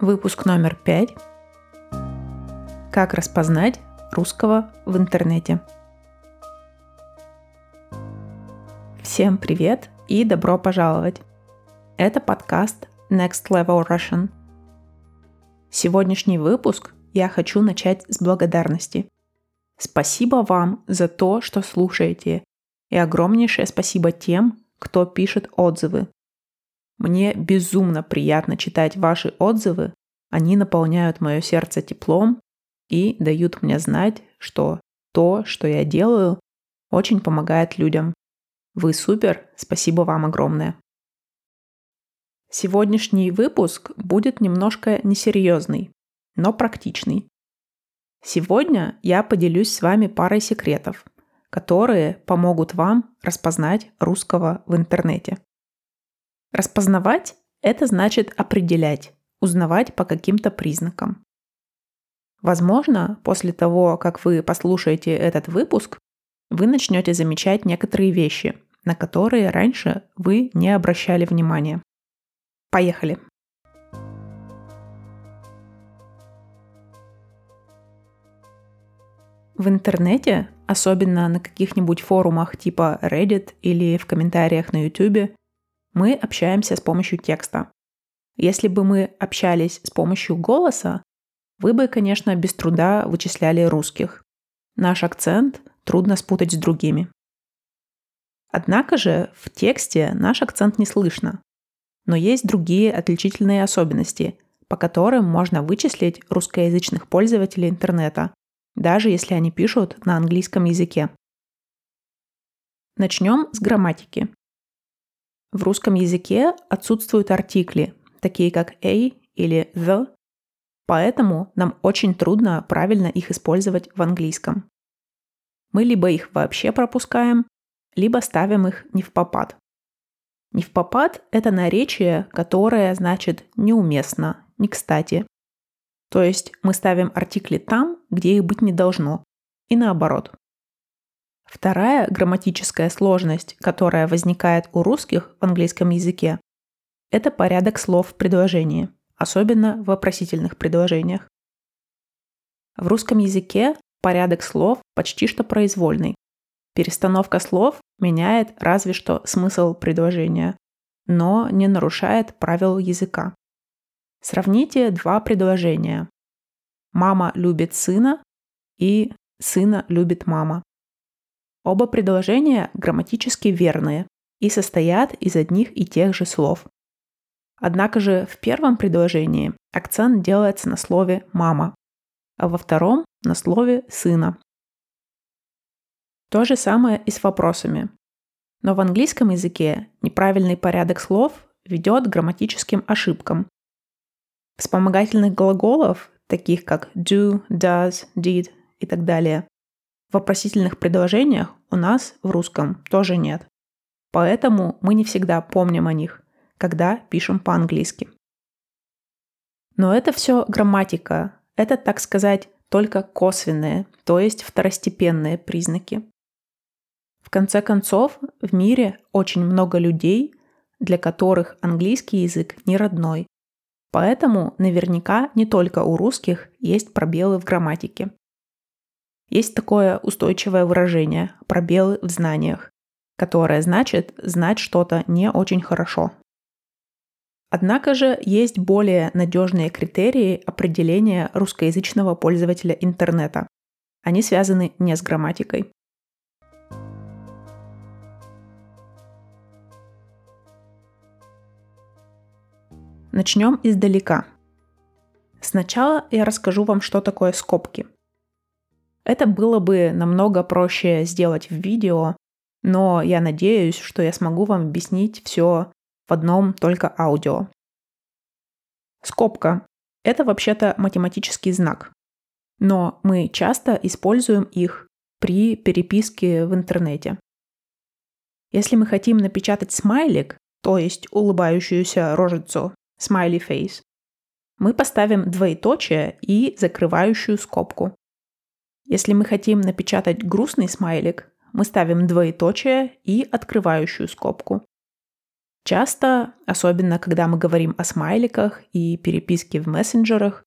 Выпуск номер пять. Как распознать русского в интернете. Всем привет и добро пожаловать. Это подкаст Next Level Russian. Сегодняшний выпуск я хочу начать с благодарности. Спасибо вам за то, что слушаете, и огромнейшее спасибо тем, кто пишет отзывы. Мне безумно приятно читать ваши отзывы, они наполняют мое сердце теплом и дают мне знать, что то, что я делаю, очень помогает людям. Вы супер, спасибо вам огромное. Сегодняшний выпуск будет немножко несерьезный, но практичный. Сегодня я поделюсь с вами парой секретов, которые помогут вам распознать русского в интернете. Распознавать – это значит определять, узнавать по каким-то признакам. Возможно, после того, как вы послушаете этот выпуск, вы начнете замечать некоторые вещи, на которые раньше вы не обращали внимания. Поехали! В интернете, особенно на каких-нибудь форумах типа Reddit или в комментариях на YouTube, мы общаемся с помощью текста. Если бы мы общались с помощью голоса, вы бы, конечно, без труда вычисляли русских. Наш акцент трудно спутать с другими. Однако же в тексте наш акцент не слышно. Но есть другие отличительные особенности, по которым можно вычислить русскоязычных пользователей интернета, даже если они пишут на английском языке. Начнем с грамматики. В русском языке отсутствуют артикли, такие как a или the, поэтому нам очень трудно правильно их использовать в английском. Мы либо их вообще пропускаем, либо ставим их не в попад. Не в попад – это наречие, которое значит неуместно, не кстати. То есть мы ставим артикли там, где их быть не должно, и наоборот. Вторая грамматическая сложность, которая возникает у русских в английском языке, это порядок слов в предложении, особенно в вопросительных предложениях. В русском языке порядок слов почти что произвольный. Перестановка слов меняет разве что смысл предложения, но не нарушает правил языка. Сравните два предложения. Мама любит сына и сына любит мама. Оба предложения грамматически верные и состоят из одних и тех же слов. Однако же в первом предложении акцент делается на слове «мама», а во втором – на слове «сына». То же самое и с вопросами. Но в английском языке неправильный порядок слов ведет к грамматическим ошибкам. Вспомогательных глаголов, таких как do, does, did и так далее, вопросительных предложениях у нас в русском тоже нет. Поэтому мы не всегда помним о них, когда пишем по-английски. Но это все грамматика. Это, так сказать, только косвенные, то есть второстепенные признаки. В конце концов, в мире очень много людей, для которых английский язык не родной. Поэтому наверняка не только у русских есть пробелы в грамматике. Есть такое устойчивое выражение «пробелы в знаниях», которое значит знать что-то не очень хорошо. Однако же есть более надежные критерии определения русскоязычного пользователя интернета. Они связаны не с грамматикой. Начнем издалека. Сначала я расскажу вам, что такое скобки. Это было бы намного проще сделать в видео, но я надеюсь, что я смогу вам объяснить все в одном только аудио. Скобка – это вообще-то математический знак, но мы часто используем их при переписке в интернете. Если мы хотим напечатать смайлик, то есть улыбающуюся рожицу, smiley face, мы поставим двоеточие и закрывающую скобку. Если мы хотим напечатать грустный смайлик, мы ставим двоеточие и открывающую скобку. Часто, особенно когда мы говорим о смайликах и переписке в мессенджерах,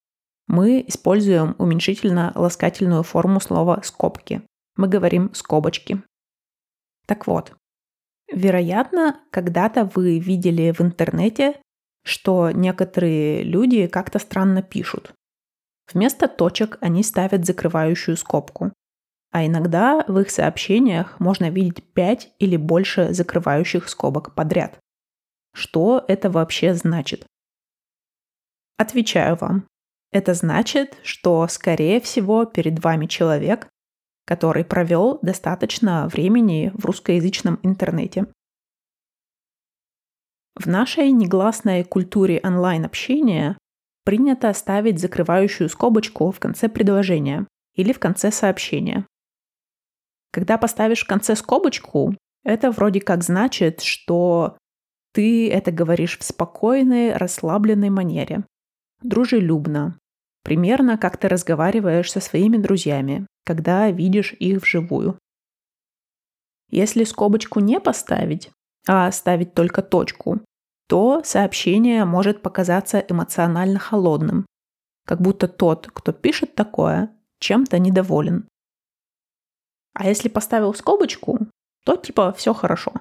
мы используем уменьшительно-ласкательную форму слова «скобки». Мы говорим «скобочки». Так вот, вероятно, когда-то вы видели в интернете, что некоторые люди как-то странно пишут. Вместо точек они ставят закрывающую скобку. А иногда в их сообщениях можно видеть 5 или больше закрывающих скобок подряд. Что это вообще значит? Отвечаю вам. Это значит, что, скорее всего, перед вами человек, который провел достаточно времени в русскоязычном интернете. В нашей негласной культуре онлайн-общения принято ставить закрывающую скобочку в конце предложения или в конце сообщения. Когда поставишь в конце скобочку, это вроде как значит, что ты это говоришь в спокойной, расслабленной манере, дружелюбно, примерно как ты разговариваешь со своими друзьями, когда видишь их вживую. Если скобочку не поставить, а оставить только точку, то сообщение может показаться эмоционально холодным, как будто тот, кто пишет такое, чем-то недоволен. А если поставил скобочку, то типа все хорошо.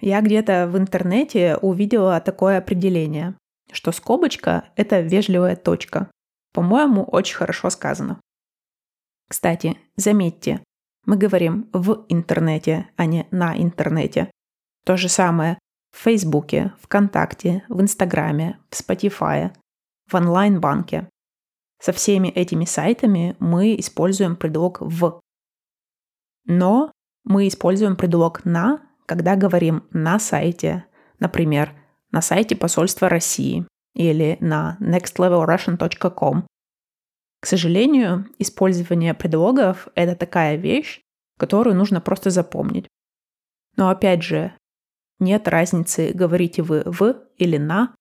Я где-то в интернете увидела такое определение, что скобочка — это вежливая точка. По-моему, очень хорошо сказано. Кстати, заметьте, мы говорим в интернете, а не на интернете. То же самое в Фейсбуке, ВКонтакте, в Инстаграме, в Spotify, в онлайн-банке. Со всеми этими сайтами мы используем предлог «в». Но мы используем предлог «на» когда говорим на сайте, например, на сайте посольства России или на nextlevelrussian.com. К сожалению, использование предлогов – это такая вещь, которую нужно просто запомнить. Но опять же, нет разницы, говорите вы «в» или «на»,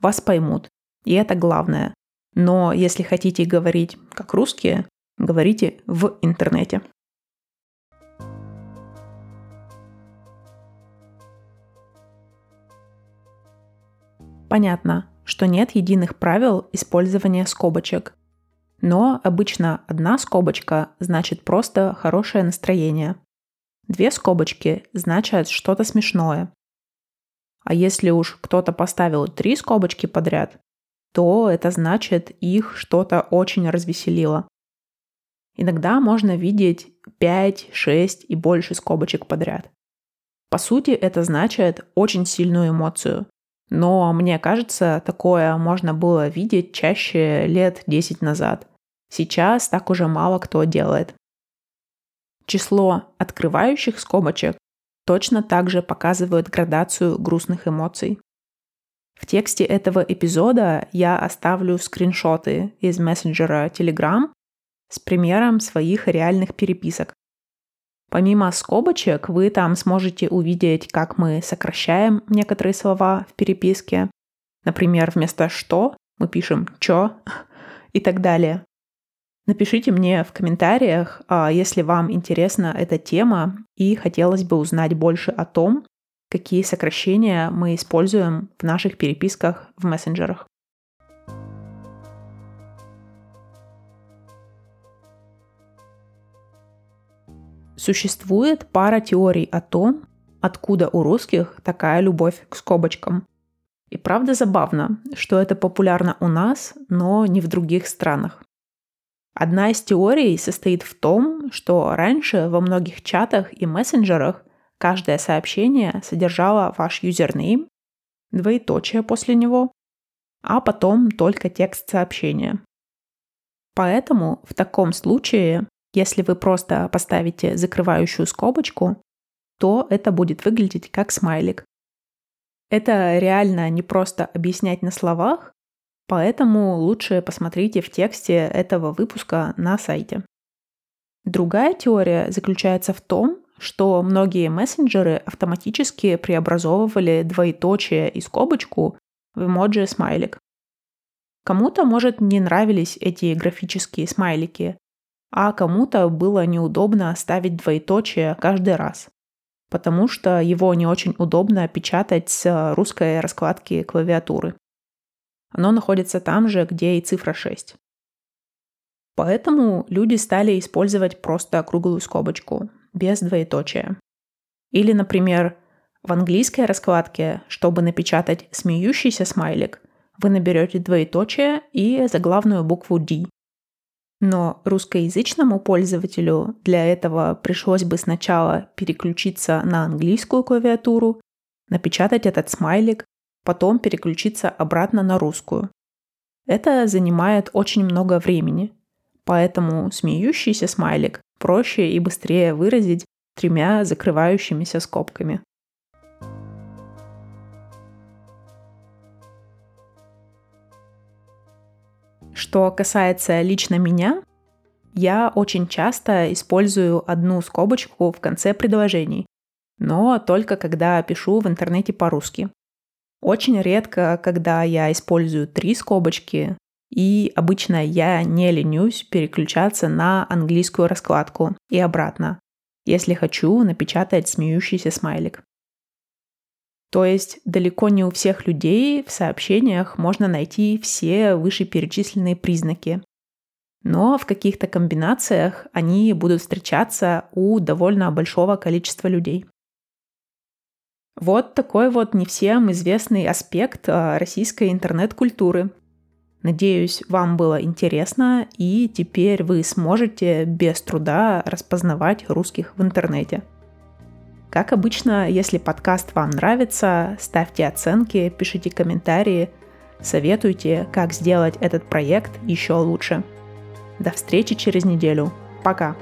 вас поймут. И это главное. Но если хотите говорить как русские, говорите в интернете. Понятно, что нет единых правил использования скобочек. Но обычно одна скобочка значит просто хорошее настроение. Две скобочки значат что-то смешное. А если уж кто-то поставил три скобочки подряд, то это значит их что-то очень развеселило. Иногда можно видеть 5, 6 и больше скобочек подряд. По сути, это значит очень сильную эмоцию, но мне кажется, такое можно было видеть чаще лет 10 назад. Сейчас так уже мало кто делает. Число открывающих скобочек точно так же показывает градацию грустных эмоций. В тексте этого эпизода я оставлю скриншоты из мессенджера Telegram с примером своих реальных переписок. Помимо скобочек, вы там сможете увидеть, как мы сокращаем некоторые слова в переписке. Например, вместо «что» мы пишем «чё» и так далее. Напишите мне в комментариях, а, если вам интересна эта тема и хотелось бы узнать больше о том, какие сокращения мы используем в наших переписках в мессенджерах. Существует пара теорий о том, откуда у русских такая любовь к скобочкам. И правда забавно, что это популярно у нас, но не в других странах. Одна из теорий состоит в том, что раньше во многих чатах и мессенджерах каждое сообщение содержало ваш юзернейм, двоеточие после него, а потом только текст сообщения. Поэтому в таком случае если вы просто поставите закрывающую скобочку, то это будет выглядеть как смайлик. Это реально не просто объяснять на словах, поэтому лучше посмотрите в тексте этого выпуска на сайте. Другая теория заключается в том, что многие мессенджеры автоматически преобразовывали двоеточие и скобочку в эмоджи смайлик. Кому-то, может, не нравились эти графические смайлики, а кому-то было неудобно ставить двоеточие каждый раз. потому что его не очень удобно печатать с русской раскладки клавиатуры. Оно находится там же, где и цифра 6. Поэтому люди стали использовать просто круглую скобочку, без двоеточия. Или, например, в английской раскладке, чтобы напечатать смеющийся смайлик, вы наберете двоеточие и заглавную букву D. Но русскоязычному пользователю для этого пришлось бы сначала переключиться на английскую клавиатуру, напечатать этот смайлик, потом переключиться обратно на русскую. Это занимает очень много времени, поэтому смеющийся смайлик проще и быстрее выразить тремя закрывающимися скобками. Что касается лично меня, я очень часто использую одну скобочку в конце предложений, но только когда пишу в интернете по-русски. Очень редко, когда я использую три скобочки, и обычно я не ленюсь переключаться на английскую раскладку и обратно, если хочу напечатать смеющийся смайлик. То есть далеко не у всех людей в сообщениях можно найти все вышеперечисленные признаки. Но в каких-то комбинациях они будут встречаться у довольно большого количества людей. Вот такой вот не всем известный аспект а, российской интернет-культуры. Надеюсь, вам было интересно, и теперь вы сможете без труда распознавать русских в интернете. Как обычно, если подкаст вам нравится, ставьте оценки, пишите комментарии, советуйте, как сделать этот проект еще лучше. До встречи через неделю. Пока!